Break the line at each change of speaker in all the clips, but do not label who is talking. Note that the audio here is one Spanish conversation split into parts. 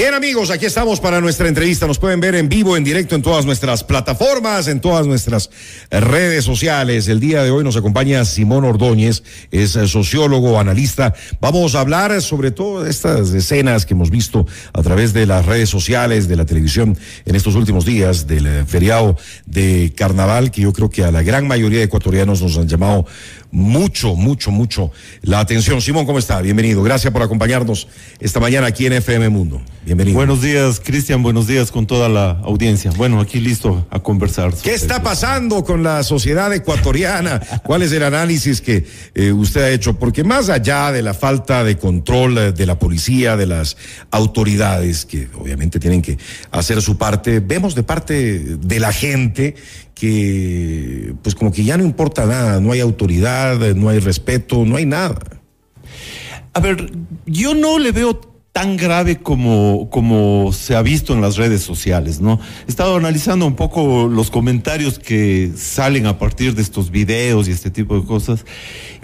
Bien amigos, aquí estamos para nuestra entrevista. Nos pueden ver en vivo, en directo en todas nuestras plataformas, en todas nuestras redes sociales. El día de hoy nos acompaña Simón Ordóñez, es sociólogo, analista. Vamos a hablar sobre todas estas escenas que hemos visto a través de las redes sociales, de la televisión en estos últimos días, del feriado de carnaval, que yo creo que a la gran mayoría de ecuatorianos nos han llamado mucho, mucho, mucho la atención. Simón, ¿cómo está? Bienvenido. Gracias por acompañarnos esta mañana aquí en FM Mundo. Bienvenido.
Buenos días, Cristian. Buenos días con toda la audiencia. Bueno, aquí listo a conversar.
¿Qué está pasando con la sociedad ecuatoriana? ¿Cuál es el análisis que eh, usted ha hecho? Porque más allá de la falta de control eh, de la policía, de las autoridades, que obviamente tienen que hacer su parte, vemos de parte de la gente que pues como que ya no importa nada, no hay autoridad, no hay respeto, no hay nada.
A ver, yo no le veo tan grave como, como se ha visto en las redes sociales, ¿no? He estado analizando un poco los comentarios que salen a partir de estos videos y este tipo de cosas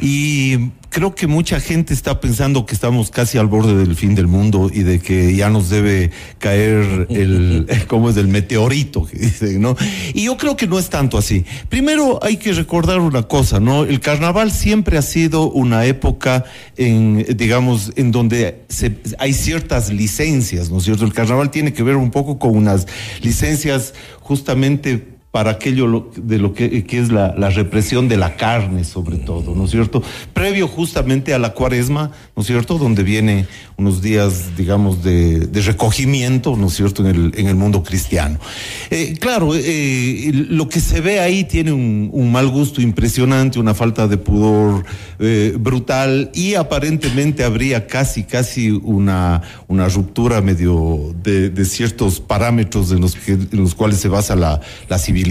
y creo que mucha gente está pensando que estamos casi al borde del fin del mundo y de que ya nos debe caer el, ¿cómo es? El meteorito, que dicen, ¿no? Y yo creo que no es tanto así. Primero hay que recordar una cosa, ¿no? El carnaval siempre ha sido una época en, digamos, en donde se, hay ciertas licencias, ¿no es cierto? El carnaval tiene que ver un poco con unas licencias justamente para aquello de lo que, es la, represión de la carne, sobre todo, ¿no es cierto? Previo justamente a la cuaresma, ¿no es cierto? Donde viene unos días, digamos, de, recogimiento, ¿no es cierto?, en el, en el mundo cristiano. Eh, claro, eh, lo que se ve ahí tiene un, mal gusto impresionante, una falta de pudor eh, brutal y aparentemente habría casi, casi una, una ruptura medio de, ciertos parámetros en los, que, en los cuales se basa la, la civilización,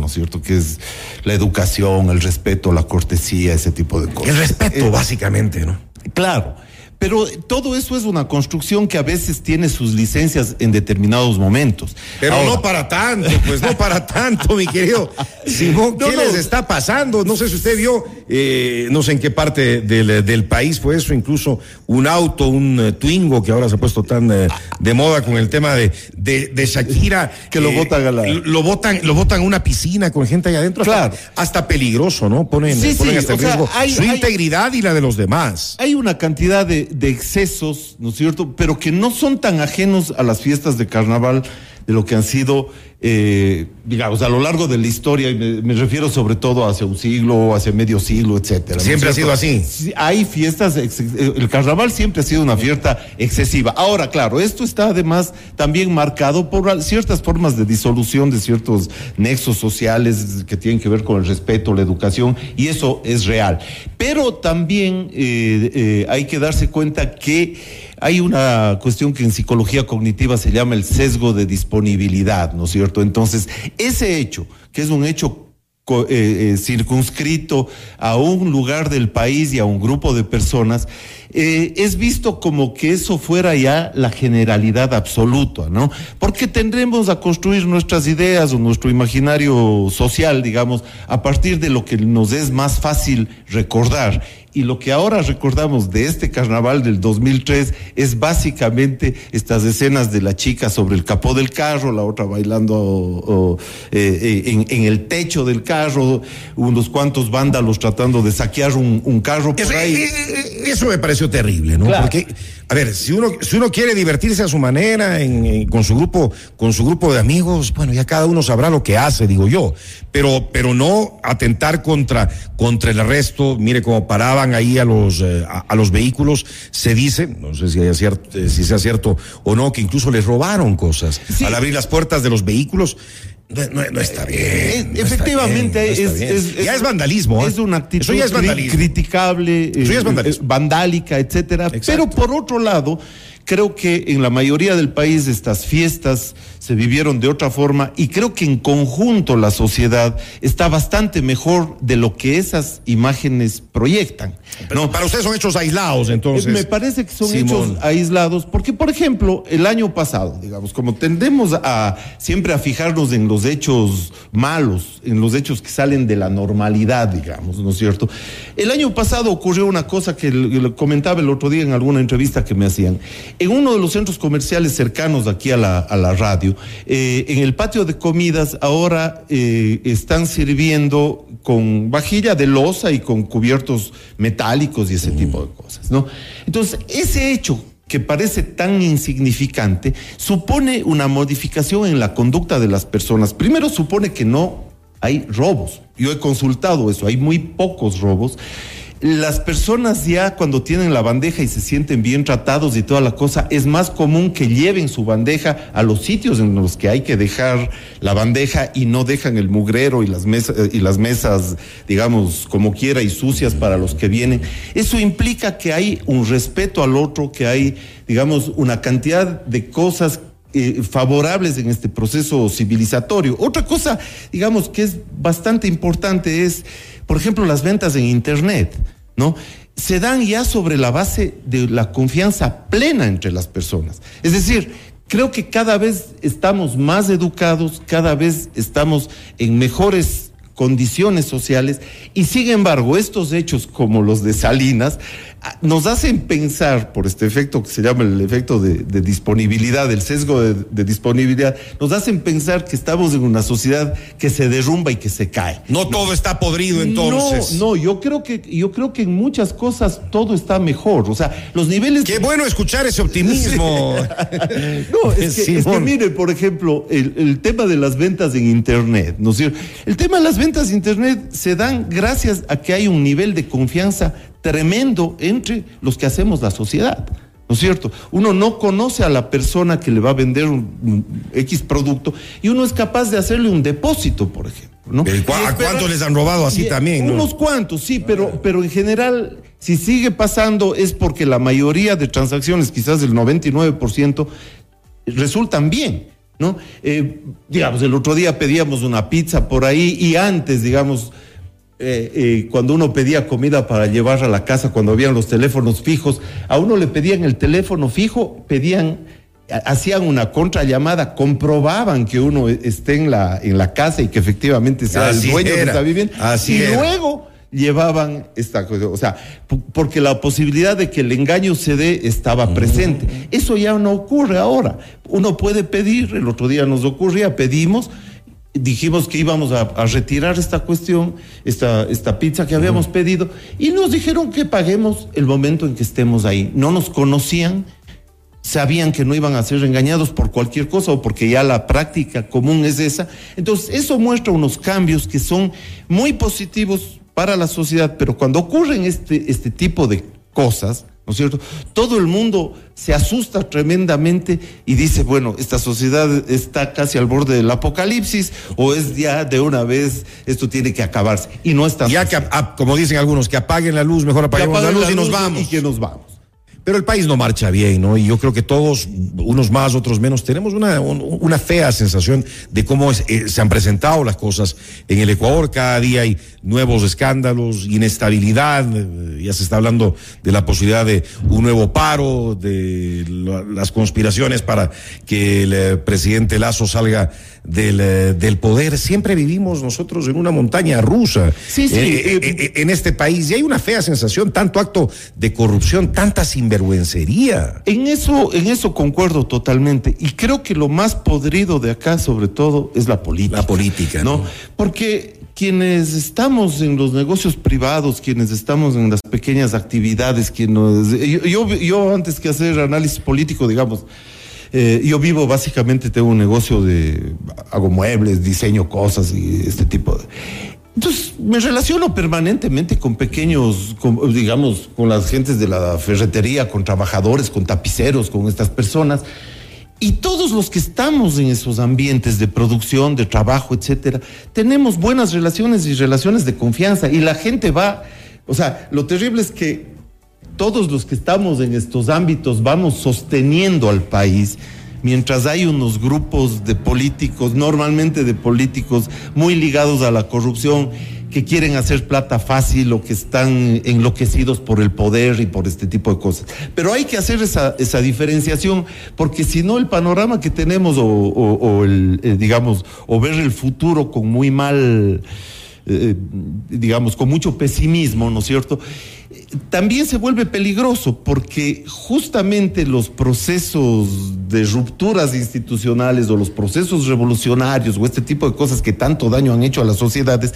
¿no es cierto?, que es la educación, el respeto, la cortesía, ese tipo de cosas.
El respeto, básicamente, ¿no?
Claro. Pero todo eso es una construcción que a veces tiene sus licencias en determinados momentos.
Pero no para tanto, pues no para tanto, mi querido Simón. ¿Qué les está pasando? No sé si usted vio, eh, no sé en qué parte del, país fue eso, incluso un auto, un eh, Twingo que ahora se ha puesto tan eh, de moda con el tema de, de, Shakira.
Que lo botan a la...
Lo botan, lo botan a una piscina con gente ahí adentro.
Claro.
Hasta, peligroso, ¿no? Ponen, ponen hasta riesgo su integridad y la de los demás.
Hay una cantidad de de excesos, ¿no es cierto? Pero que no son tan ajenos a las fiestas de carnaval de lo que han sido eh, digamos, a lo largo de la historia, y me, refiero sobre todo hacia un siglo, hacia medio siglo, etcétera.
Siempre ha sido así.
Hay fiestas, el carnaval siempre ha sido una fiesta excesiva. Ahora, claro, esto está además también marcado por ciertas formas de disolución de ciertos nexos sociales que tienen que ver con el respeto, la educación, y eso es real. Pero también eh, eh, hay que darse cuenta que hay una cuestión que en psicología cognitiva se llama el sesgo de disponibilidad, ¿no es cierto? Entonces, ese hecho, que es un hecho eh, eh, circunscrito a un lugar del país y a un grupo de personas, eh, es visto como que eso fuera ya la generalidad absoluta, ¿no? Porque tendremos a construir nuestras ideas o nuestro imaginario social, digamos, a partir de lo que nos es más fácil recordar. Y lo que ahora recordamos de este carnaval del 2003 es básicamente estas escenas de la chica sobre el capó del carro, la otra bailando eh, eh, en, el techo del carro, unos cuantos vándalos tratando de saquear un, carro por ahí.
Eso me pareció terrible, ¿no? Porque, a ver, si uno, si uno quiere divertirse a su manera, con su grupo, con su grupo de amigos, bueno, ya cada uno sabrá lo que hace, digo yo. Pero, pero no atentar contra, contra el resto, mire cómo paraba ahí a los, eh, a, los vehículos, se dice, no sé si, cierto, eh, si sea cierto o no, que incluso les robaron cosas. Al abrir las puertas de los vehículos, no, está bien.
efectivamente, es,
ya es vandalismo.
Es una actitud criticable, vandálica, etcétera. Pero por otro lado, creo que en la mayoría del país estas fiestas se vivieron de otra forma y creo que en conjunto la sociedad está bastante mejor de lo que esas imágenes proyectan.
no, para ustedes son hechos aislados, entonces.
Me parece que son hechos aislados, porque por ejemplo, el año pasado, digamos, como tendemos a siempre a fijarnos en los hechos malos, en los hechos que salen de la normalidad, digamos, ¿no es cierto? El año pasado ocurrió una cosa que comentaba el otro día en alguna entrevista que me hacían. En uno de los centros comerciales cercanos aquí a la, a la radio, eh, en el patio de comidas ahora eh, están sirviendo con vajilla de losa y con cubiertos metálicos y ese tipo de cosas, ¿no? Entonces, ese hecho que parece tan insignificante, supone una modificación en la conducta de las personas. Primero supone que no hay robos. Yo he consultado eso, hay muy pocos robos las personas ya cuando tienen la bandeja y se sienten bien tratados y toda la cosa, es más común que lleven su bandeja a los sitios en los que hay que dejar la bandeja y no dejan el mugrero y las mesas, eh, y las mesas digamos, como quiera y sucias para los que vienen. Eso implica que hay un respeto al otro, que hay, digamos, una cantidad de cosas eh, favorables en este proceso civilizatorio. Otra cosa, digamos, que es bastante importante es por ejemplo, las ventas en Internet, ¿no? Se dan ya sobre la base de la confianza plena entre las personas. Es decir, creo que cada vez estamos más educados, cada vez estamos en mejores condiciones sociales y sin embargo estos hechos como los de Salinas nos hacen pensar, por este efecto que se llama el efecto de, disponibilidad, el sesgo de, disponibilidad, nos hacen pensar que estamos en una sociedad que se derrumba y que se cae.
No, todo está podrido entonces.
No, no, yo creo que yo creo que en muchas cosas todo está mejor. O sea, los niveles.
Qué bueno escuchar ese optimismo.
no, es que, es que, mire, por ejemplo, el, el, tema de las ventas en internet, ¿no es cierto? El tema de las ventas en internet se dan gracias a que hay un nivel de confianza tremendo entre los que hacemos la sociedad. ¿No es cierto? Uno no conoce a la persona que le va a vender un, X producto y uno es capaz de hacerle un depósito, por ejemplo. ¿no?
¿A cuántos les han robado así también?
Unos cuantos, sí, pero, pero en general, si sigue pasando es porque la mayoría de transacciones, quizás el 99%, resultan bien. ¿no? Eh, digamos, el otro día pedíamos una pizza por ahí y antes, digamos, eh, eh, cuando uno pedía comida para llevar a la casa, cuando habían los teléfonos fijos, a uno le pedían el teléfono fijo, pedían, hacían una contrallamada, comprobaban que uno esté en la, en la casa y que efectivamente sea el dueño que está viviendo.
Así
y luego llevaban esta cosa, o sea, porque la posibilidad de que el engaño se dé estaba presente. Eso ya no ocurre ahora. Uno puede pedir, el otro día nos ocurría, pedimos, dijimos que íbamos a, retirar esta cuestión, esta, esta pizza que habíamos pedido, y nos dijeron que paguemos el momento en que estemos ahí. No nos conocían, sabían que no iban a ser engañados por cualquier cosa o porque ya la práctica común es esa. Entonces, eso muestra unos cambios que son muy positivos para la sociedad, pero cuando ocurren este, este tipo de cosas, ¿no es cierto? Todo el mundo se asusta tremendamente y dice, bueno, esta sociedad está casi al borde del apocalipsis o es ya de una vez, esto tiene que acabarse. Y no está.
Ya que, como dicen algunos, que apaguen la luz, mejor apaguemos la luz y nos vamos.
Y que nos vamos.
Pero el país no marcha bien, ¿no? Y yo creo que todos, unos más, otros menos, tenemos una, una fea sensación de cómo eh, se han presentado las cosas en el Ecuador. Cada día hay nuevos escándalos, inestabilidad, eh, ya se está hablando de la posibilidad de un nuevo paro, de las conspiraciones para que el eh, presidente Lazo salga del, del poder. Siempre vivimos nosotros en una montaña rusa
sí, sí,
en este país y hay una fea sensación, tanto acto de corrupción, tanta sinvergüencería.
En eso, en eso concuerdo totalmente. Y creo que lo más podrido de acá, sobre todo, es la política.
La política, ¿no?
Porque quienes estamos en los negocios privados, quienes estamos en las pequeñas actividades, quienes, yo, yo, antes que hacer análisis político, digamos, eh, yo vivo básicamente, tengo un negocio de, hago muebles, diseño cosas y este tipo de... Entonces, me relaciono permanentemente con pequeños, digamos, con las gentes de la ferretería, con trabajadores, con tapiceros, con estas personas. Y todos los que estamos en esos ambientes de producción, de trabajo, etcétera, tenemos buenas relaciones y relaciones de confianza. Y la gente va, o sea, lo terrible es que todos los que estamos en estos ámbitos vamos sosteniendo al país, mientras hay unos grupos de políticos, normalmente de políticos muy ligados a la corrupción, que quieren hacer plata fácil o que están enloquecidos por el poder y por este tipo de cosas. Pero hay que hacer esa, diferenciación, porque si no el panorama que tenemos o, el, eh, digamos, o ver el futuro con muy mal, eh, digamos, con mucho pesimismo, ¿no es cierto? También se vuelve peligroso porque justamente los procesos de rupturas institucionales o los procesos revolucionarios o este tipo de cosas que tanto daño han hecho a las sociedades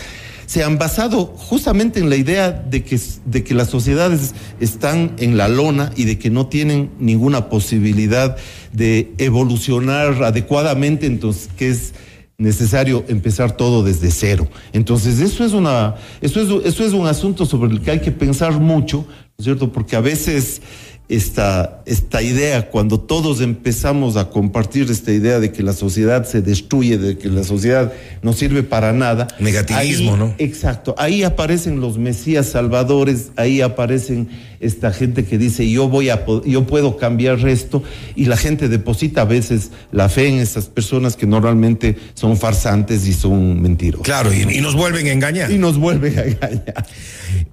se han basado justamente en la idea de que, de que las sociedades están en la lona y de que no tienen ninguna posibilidad de evolucionar adecuadamente, entonces, que es necesario empezar todo desde cero. Entonces, eso es una, eso es, eso es un asunto sobre el que hay que pensar mucho, ¿no es cierto? Porque a veces esta, esta idea, cuando todos empezamos a compartir esta idea de que la sociedad se destruye, de que la sociedad no sirve para nada.
Negativismo, ¿no?
Exacto. Ahí aparecen los mesías salvadores, ahí aparecen esta gente que dice yo voy a yo puedo cambiar esto y la gente deposita a veces la fe en esas personas que normalmente son farsantes y son mentiros.
Claro, y, y nos vuelven a engañar.
Y nos vuelven a engañar.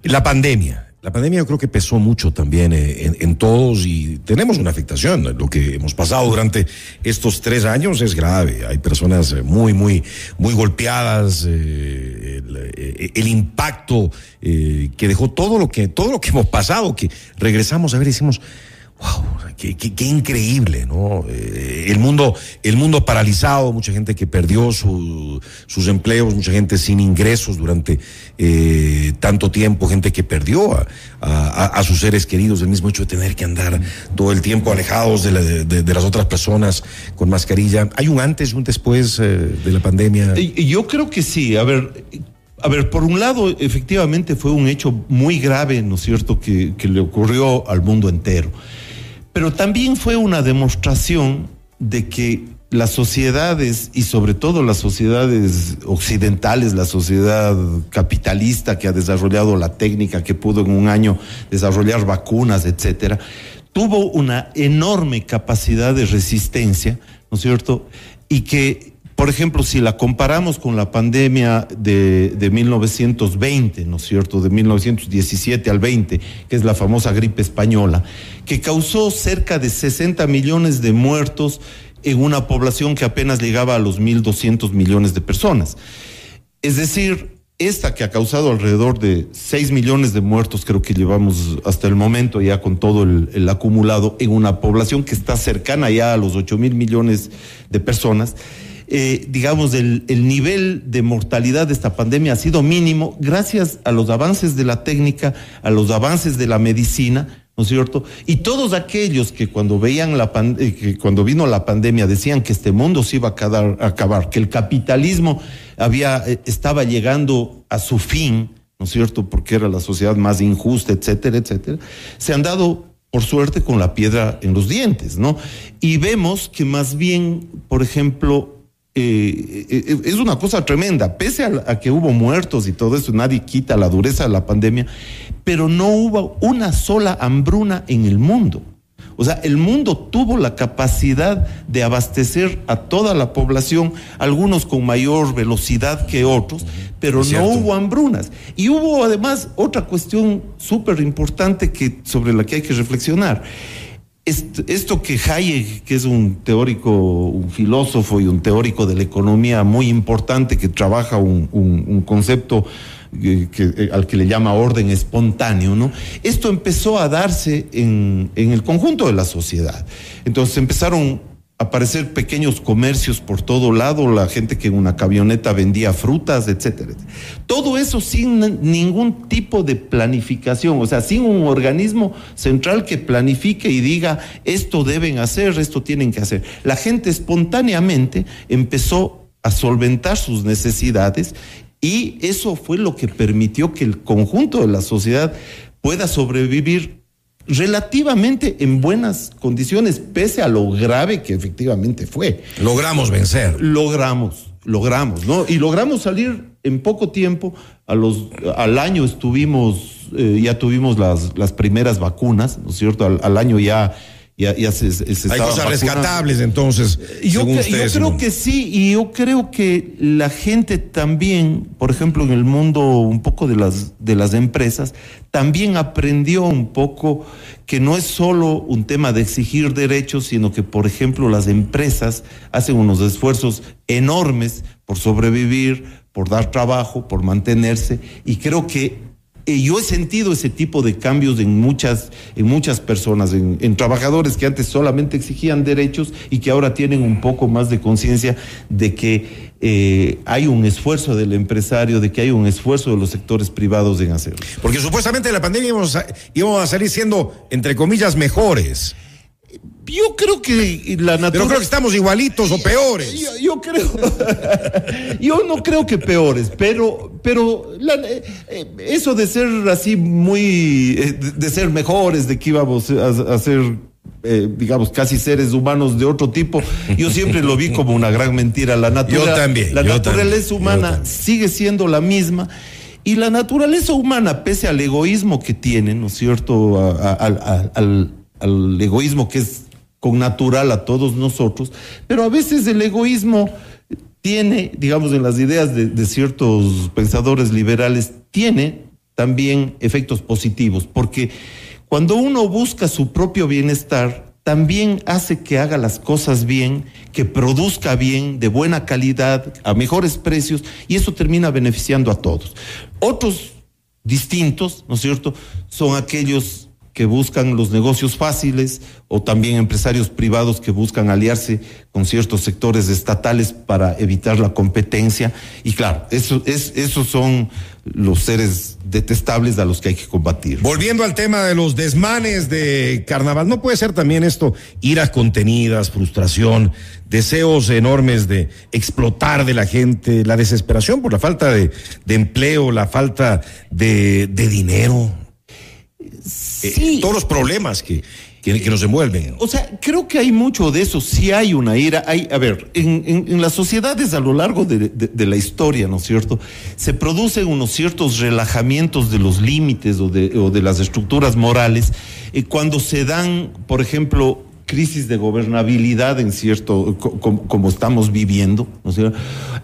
La pandemia la pandemia yo creo que pesó mucho también eh, en, todos y tenemos una afectación. Lo que hemos pasado durante estos tres años es grave. Hay personas eh, muy, muy, muy golpeadas. Eh, el, impacto que dejó todo lo que, todo lo que hemos pasado, que regresamos a ver y decimos, wow, qué, increíble, ¿no? Eh, el mundo, el mundo paralizado, mucha gente que perdió sus empleos, mucha gente sin ingresos durante eh, tanto tiempo, gente que perdió a, sus seres queridos, el mismo hecho de tener que andar todo el tiempo alejados de, las otras personas con mascarilla. ¿Hay un antes y un después eh, de la pandemia?
Yo creo que sí. A ver, a ver, por un lado, efectivamente fue un hecho muy grave, ¿no es cierto?, que, que le ocurrió al mundo entero. Pero también fue una demostración de que las sociedades y sobre todo las sociedades occidentales, la sociedad capitalista que ha desarrollado la técnica, que pudo en un año desarrollar vacunas, etcétera, tuvo una enorme capacidad de resistencia, ¿no es cierto? Y que por ejemplo, si la comparamos con la pandemia de, de, 1920, ¿no es cierto?, de 1917 al 20, que es la famosa gripe española, que causó cerca de 60 millones de muertos en una población que apenas llegaba a los 1.200 millones de personas. Es decir, esta que ha causado alrededor de 6 millones de muertos, creo que llevamos hasta el momento ya con todo el, el acumulado en una población que está cercana ya a los 8 mil millones de personas eh, digamos, el, el, nivel de mortalidad de esta pandemia ha sido mínimo gracias a los avances de la técnica, a los avances de la medicina, ¿no es cierto? Y todos aquellos que cuando veían la eh, cuando vino la pandemia decían que este mundo se iba a acabar, que el capitalismo había, eh, estaba llegando a su fin, ¿no es cierto? Porque era la sociedad más injusta, etcétera, etcétera, se han dado por suerte con la piedra en los dientes, ¿no? Y vemos que más bien, por ejemplo, eh, eh, es una cosa tremenda, pese a, que hubo muertos y todo eso, nadie quita la dureza de la pandemia, pero no hubo una sola hambruna en el mundo. O sea, el mundo tuvo la capacidad de abastecer a toda la población, algunos con mayor velocidad que otros, pero no hubo hambrunas. Y hubo además otra cuestión súper importante que, sobre la que hay que reflexionar esto, que Hayek, que es un teórico, un filósofo y un teórico de la economía muy importante que trabaja un, concepto eh, al que le llama orden espontáneo, ¿no? Esto empezó a darse en el conjunto de la sociedad. Entonces empezaron aparecer pequeños comercios por todo lado, la gente que en una camioneta vendía frutas, etcétera. Todo eso sin ningún tipo de planificación, o sea, sin un organismo central que planifique y diga esto deben hacer, esto tienen que hacer. La gente espontáneamente empezó a solventar sus necesidades y eso fue lo que permitió que el conjunto de la sociedad pueda sobrevivir relativamente en buenas condiciones, pese a lo grave que efectivamente fue.
Logramos vencer.
Logramos. logramos, ¿no? Y logramos salir en poco tiempo, a los, al año estuvimos, eh, ya tuvimos las, las primeras vacunas, ¿no es cierto? Al, al año ya ya, se,
Hay cosas rescatables entonces.
Yo, creo que sí, y yo creo que la gente también, por ejemplo, en el mundo un poco de las, de las empresas, también aprendió un poco que no es solo un tema de exigir derechos, sino que, por ejemplo, las empresas hacen unos esfuerzos enormes por sobrevivir, por dar trabajo, por mantenerse, y creo que y yo he sentido ese tipo de cambios en muchas, en muchas personas, en, trabajadores que antes solamente exigían derechos y que ahora tienen un poco más de conciencia de que eh, hay un esfuerzo del empresario, de que hay un esfuerzo de los sectores privados en hacerlo.
Porque supuestamente la pandemia íbamos íbamos a salir siendo, entre comillas, mejores.
Yo creo que la naturaleza.
Pero creo que estamos igualitos o peores.
Yo, creo. yo no creo que peores, pero, pero eh, eh, eso de ser así muy. Eh, de, ser mejores, de que íbamos a, ser. digamos, casi seres humanos de otro tipo, yo siempre lo vi como una gran mentira. La naturaleza,
yo también,
la naturaleza humana sigue siendo la misma. Y la naturaleza humana, pese al egoísmo que tiene, ¿no es cierto?, al, al egoísmo que es con natural a todos nosotros, pero a veces el egoísmo tiene, digamos, en las ideas de, ciertos pensadores liberales, tiene también efectos positivos, porque cuando uno busca su propio bienestar, también hace que haga las cosas bien, que produzca bien, de buena calidad, a mejores precios, y eso termina beneficiando a todos. Otros distintos, ¿no es cierto?, son aquellos que buscan los negocios fáciles o también empresarios privados que buscan aliarse con ciertos sectores estatales para evitar la competencia. Y claro, eso, es, esos son los seres detestables a los que hay que combatir.
Volviendo al tema de los desmanes de carnaval, ¿no puede ser también esto iras contenidas, frustración, deseos enormes de explotar de la gente, la desesperación por la falta de, empleo, la falta de, de dinero? Sí. todos los problemas que, que, nos envuelven.
O sea, creo que hay mucho de eso, sí hay una ira, hay, a ver, en, en, las sociedades a lo largo de, de, la historia, ¿no es cierto? Se producen unos ciertos relajamientos de los límites o de, o de las estructuras morales eh, cuando se dan, por ejemplo, crisis de gobernabilidad en cierto, como, estamos viviendo, ¿no es cierto?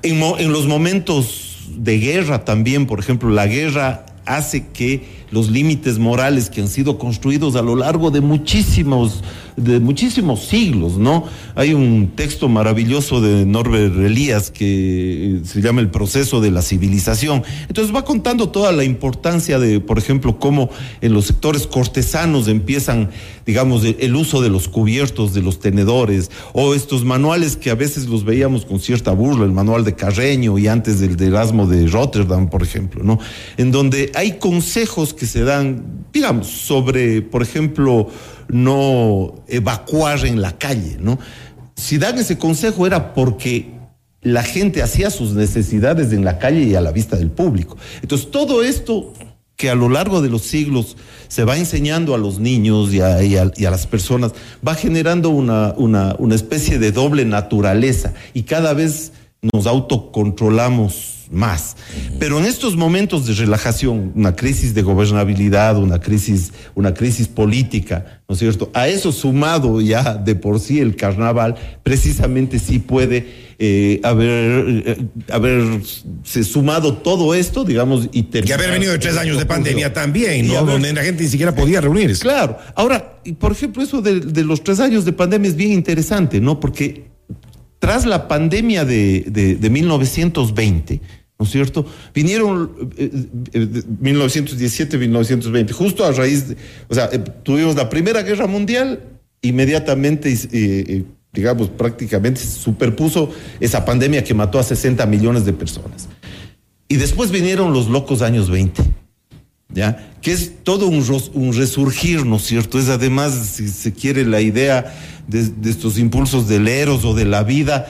En, en los momentos de guerra también, por ejemplo, la guerra hace que los límites morales que han sido construidos a lo largo de muchísimos, de muchísimos siglos, ¿no? Hay un texto maravilloso de Norbert Elías que eh, se llama El proceso de la civilización. Entonces va contando toda la importancia de, por ejemplo, cómo en los sectores cortesanos empiezan, digamos, el uso de los cubiertos, de los tenedores, o estos manuales que a veces los veíamos con cierta burla, el manual de Carreño y antes del de Erasmo de Rotterdam, por ejemplo, ¿no? En donde hay consejos que se dan, digamos, sobre, por ejemplo, no evacuar en la calle, ¿no? Si dan ese consejo era porque la gente hacía sus necesidades en la calle y a la vista del público. Entonces, todo esto que a lo largo de los siglos se va enseñando a los niños y a, las personas, va generando una, una especie de doble naturaleza y cada vez nos autocontrolamos más. Pero en estos momentos de relajación, una crisis de gobernabilidad, una crisis, una crisis política, ¿no es cierto? A eso sumado ya de por sí el carnaval, precisamente sí puede eh, haber, eh, haberse sumado todo esto, digamos, y
Que haber venido de tres años de pandemia también, ¿no? Donde la gente ni siquiera podía reunirse.
Claro. Ahora, por ejemplo, eso de, de los tres años de pandemia es bien interesante, ¿no? Porque tras la pandemia de, de, 1920, ¿no es cierto? Vinieron 1917, eh, 1920, eh, justo a raíz, de, o sea, eh, tuvimos la Primera Guerra Mundial, inmediatamente, digamos, prácticamente superpuso esa pandemia que mató a 60 millones de personas. Y después vinieron los locos años 20. ¿Ya? Que es todo un, un resurgir, ¿no es cierto? Es además, si se quiere, la idea de, estos impulsos del eros o de la vida,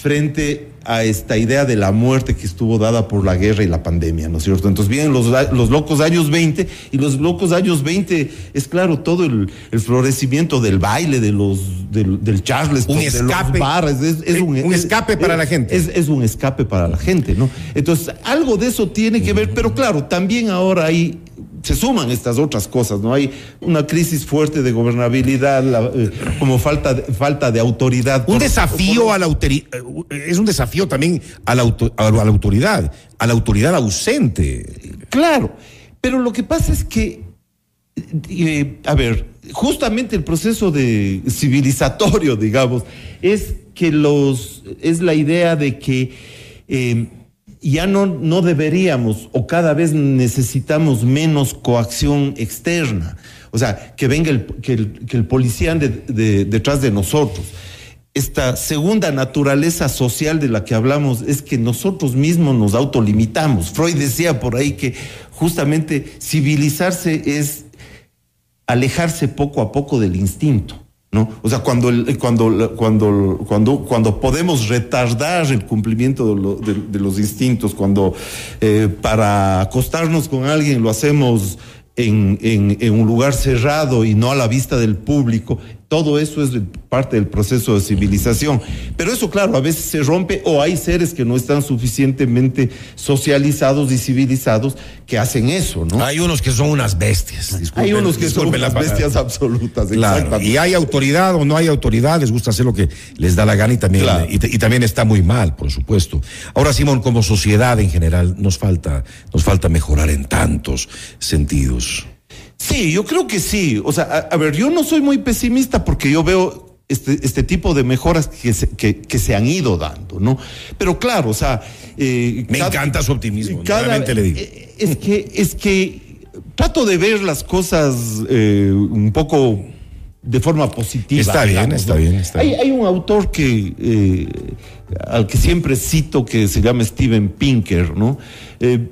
frente a esta idea de la muerte que estuvo dada por la guerra y la pandemia, ¿no es cierto? Entonces vienen los, los locos años 20 y los locos años 20 es claro todo el, el florecimiento del baile, de los, del, del Charleston,
un escape,
de los bares, es, es un,
un, escape
es,
para la gente.
Es, es, un escape para la gente, ¿no? Entonces algo de eso tiene que ver, pero claro, también ahora hay se suman estas otras cosas, ¿no? Hay una crisis fuerte de gobernabilidad, la, eh, como falta de, falta de autoridad.
Un por, desafío por, a la autoridad, es un desafío también a la, auto, a la autoridad, a la autoridad ausente.
Claro, pero lo que pasa es que, eh, a ver, justamente el proceso de civilizatorio, digamos, es que los, es la idea de que eh, ya no, no deberíamos o cada vez necesitamos menos coacción externa. O sea, que venga el, que el, que el policía de, detrás de nosotros. Esta segunda naturaleza social de la que hablamos es que nosotros mismos nos autolimitamos. Freud decía por ahí que justamente civilizarse es alejarse poco a poco del instinto. ¿No? O sea, cuando, el, cuando, cuando, cuando, cuando podemos retardar el cumplimiento de, de, los instintos, cuando eh, para acostarnos con alguien lo hacemos en, en, un lugar cerrado y no a la vista del público, todo eso es parte del proceso de civilización. Pero eso, claro, a veces se rompe o hay seres que no están suficientemente socializados y civilizados que hacen eso, ¿no?
Hay unos que son unas bestias.
Disculpen, hay unos que son unas bestias absolutas.
Claro. Y hay autoridad o no hay autoridad, les gusta hacer lo que les da la gana y también, claro. y, y, también está muy mal, por supuesto. Ahora, Simón, como sociedad en general, nos falta, nos falta mejorar en tantos sentidos.
Sí, yo creo que sí. O sea, a, a, ver, yo no soy muy pesimista porque yo veo este, este tipo de mejoras que se, que, que se han ido dando, ¿no? Pero claro, o sea...
Eh, Me cada, encanta su optimismo,
cada,
le digo.
Eh, es que, es que trato de ver las cosas eh, un poco de forma positiva.
Está bien, está, ¿no? bien está
hay,
bien.
Hay un autor que eh, al que siempre cito que se llama Steven Pinker, ¿no?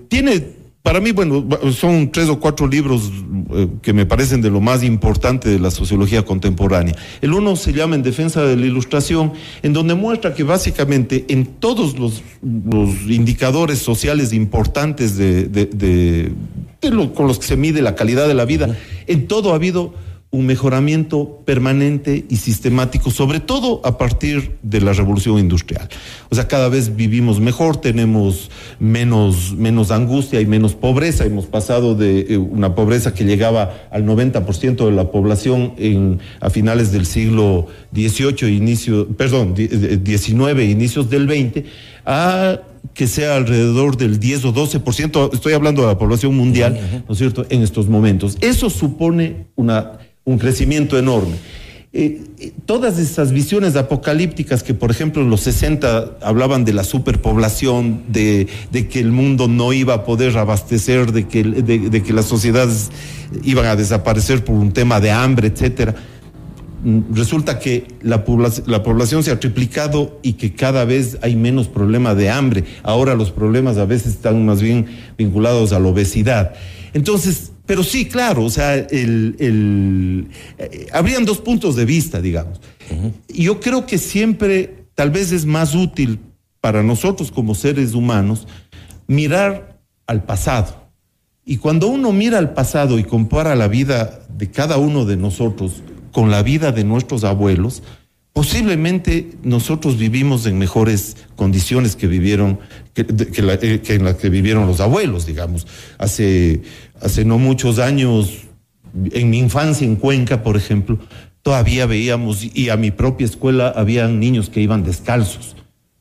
Tiene para mí, bueno, son tres o cuatro libros eh, que me parecen de lo más importante de la sociología contemporánea. El uno se llama En defensa de la ilustración, en donde muestra que básicamente en todos los, indicadores sociales importantes de, con los que se mide la calidad de la vida, en todo ha habido un mejoramiento permanente y sistemático, sobre todo a partir de la revolución industrial. O sea, cada vez vivimos mejor, tenemos menos, menos angustia y menos pobreza. Hemos pasado de eh, una pobreza que llegaba al 90% de la población en, a finales del siglo XVIII, inicio, perdón, XIX, inicios del XX, a que sea alrededor del 10 o 12%, estoy hablando de la población mundial. ¿no es cierto?, en estos momentos. Eso supone una un crecimiento enorme. Eh, todas esas visiones apocalípticas que, por ejemplo, en los 60 hablaban de la superpoblación, de, de que el mundo no iba a poder abastecer, de que, de, de que las sociedades iban a desaparecer por un tema de hambre, etcétera. Resulta que la, población, la población se ha triplicado y que cada vez hay menos problema de hambre. Ahora los problemas a veces están más bien vinculados a la obesidad. Entonces, pero sí, claro, o sea, el, el, eh, habrían dos puntos de vista, digamos. Uh -huh. Yo creo que siempre, tal vez es más útil para nosotros como seres humanos mirar al pasado. Y cuando uno mira al pasado y compara la vida de cada uno de nosotros con la vida de nuestros abuelos, posiblemente nosotros vivimos en mejores condiciones que vivieron, la, que en las que vivieron los abuelos, digamos. Hace hace no muchos años, en mi infancia en Cuenca, por ejemplo, todavía veíamos, y a mi propia escuela habían niños que iban descalzos,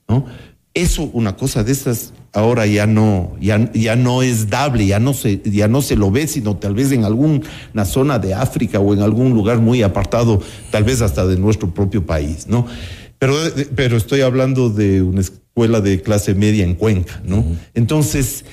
¿no? Eso, una cosa de esas, ahora ya no, ya, ya no es dable, ya no, se, ya no se lo ve, sino tal vez en alguna zona de África o en algún lugar muy apartado, tal vez hasta de nuestro propio país, ¿no? Pero, pero estoy hablando de una escuela de clase media en Cuenca, ¿no? Uh -huh. Entonces,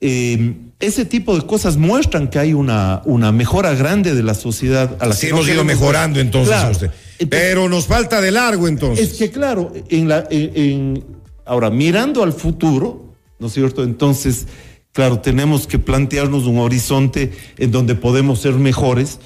eh, ese tipo de cosas muestran que hay una, una mejora grande de la sociedad a la
sí,
que
hemos ido mejorando entonces,
claro.
usted. Pero nos falta de largo entonces.
Es que claro, en la, en, en, ahora mirando al futuro, ¿no es cierto? Entonces, claro, tenemos que plantearnos un horizonte en donde podemos ser mejores,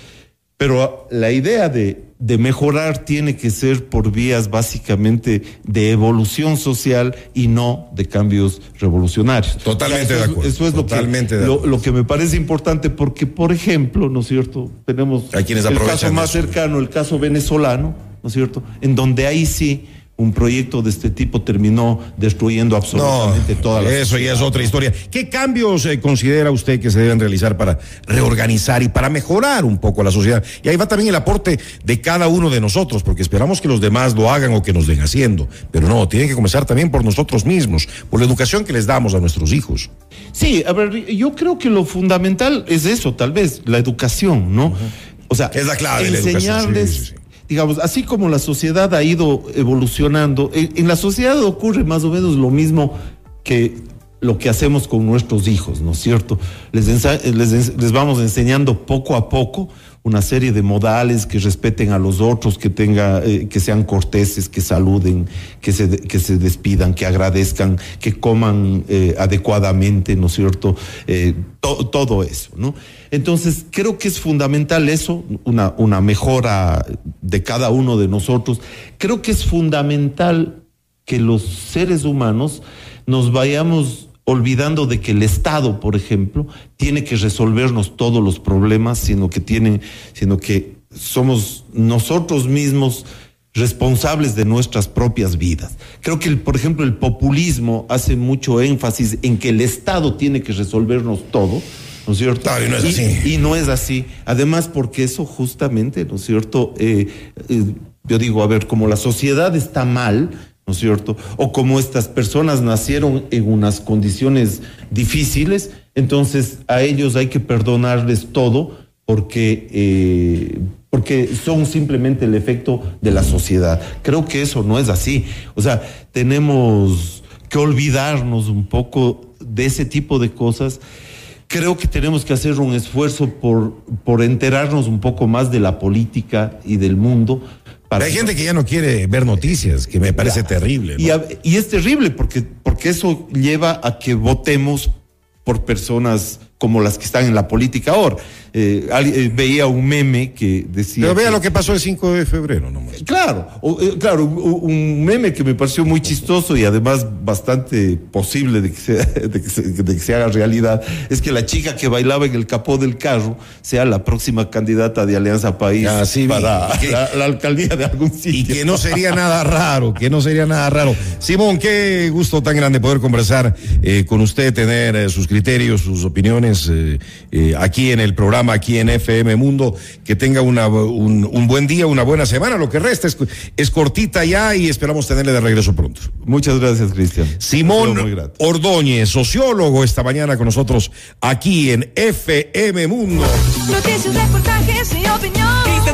Pero la idea de, de, mejorar tiene que ser por vías básicamente de evolución social y no de cambios revolucionarios.
Totalmente
eso,
de acuerdo.
Eso es
Totalmente
lo, que, lo, lo, que me parece importante porque, por ejemplo, ¿no es cierto? Tenemos
quienes
el caso más
eso.
cercano, el caso venezolano, ¿no es cierto? En donde ahí sí un proyecto de este tipo terminó destruyendo absolutamente
no,
toda la
Eso
sociedad.
ya es otra historia. ¿Qué cambios eh, considera usted que se deben realizar para reorganizar y para mejorar un poco la sociedad? Y ahí va también el aporte de cada uno de nosotros, porque esperamos que los demás lo hagan o que nos den haciendo. Pero no, tiene que comenzar también por nosotros mismos, por la educación que les damos a nuestros hijos.
Sí, a ver, yo creo que lo fundamental es eso, tal vez, la educación, ¿no? Uh -huh. O sea,
es la clave,
enseñarles.
Sí, sí, sí
digamos, así como la sociedad ha ido evolucionando, en, la sociedad ocurre más o menos lo mismo que lo que hacemos con nuestros hijos, ¿no es cierto? Les, les, vamos enseñando poco a poco una serie de modales que respeten a los otros, que tenga, eh, que sean corteses, que saluden, que se, que se despidan, que agradezcan, que coman eh, adecuadamente, ¿no es cierto? Eh, to, todo eso, ¿no? Entonces, creo que es fundamental eso, una, mejora de cada uno de nosotros. Creo que es fundamental que los seres humanos nos vayamos olvidando de que el Estado, por ejemplo, tiene que resolvernos todos los problemas, sino que tiene, sino que somos nosotros mismos responsables de nuestras propias vidas. Creo que, por ejemplo, el populismo hace mucho énfasis en que el Estado tiene que resolvernos todo, ¿no es cierto?
No, y no es así.
Y, no es así. Además, porque eso justamente, ¿no es cierto? Eh, eh, yo digo, a ver, como la sociedad está mal, ¿no es cierto? O como estas personas nacieron en unas condiciones difíciles, entonces a ellos hay que perdonarles todo porque, eh, porque son simplemente el efecto de la sociedad. Creo que eso no es así. O sea, tenemos que olvidarnos un poco de ese tipo de cosas. Creo que tenemos que hacer un esfuerzo por, por enterarnos un poco más de la política y del mundo.
Para Hay gente que ya no quiere ver noticias, que me parece ya, terrible. ¿no?
Y, a, y, es terrible porque, porque eso lleva a que votemos por personas como las que están en la política ahora. Eh, eh, veía un meme que decía.
Pero vea
que,
lo que pasó el 5 de febrero nomás.
Claro, o, eh, claro, un, un, meme que me pareció muy chistoso y además bastante posible de que, sea, de, que se, de que se haga realidad, es que la chica que bailaba en el capó del carro sea la próxima candidata de Alianza País
ah, sí,
para
que,
la, la, alcaldía de algún sitio.
Y que no sería nada raro, que no sería nada raro. Simón, qué gusto tan grande poder conversar con usted, tener sus criterios, sus opiniones eh, aquí en el programa, aquí en FM Mundo. Que tenga una, un, un, buen día, una buena semana. Lo que resta es, es cortita ya y esperamos tenerle de regreso pronto.
Muchas gracias, Cristian.
Simón Ordóñez, sociólogo, esta mañana con nosotros aquí en FM Mundo.
Noticias, reportajes y opinión.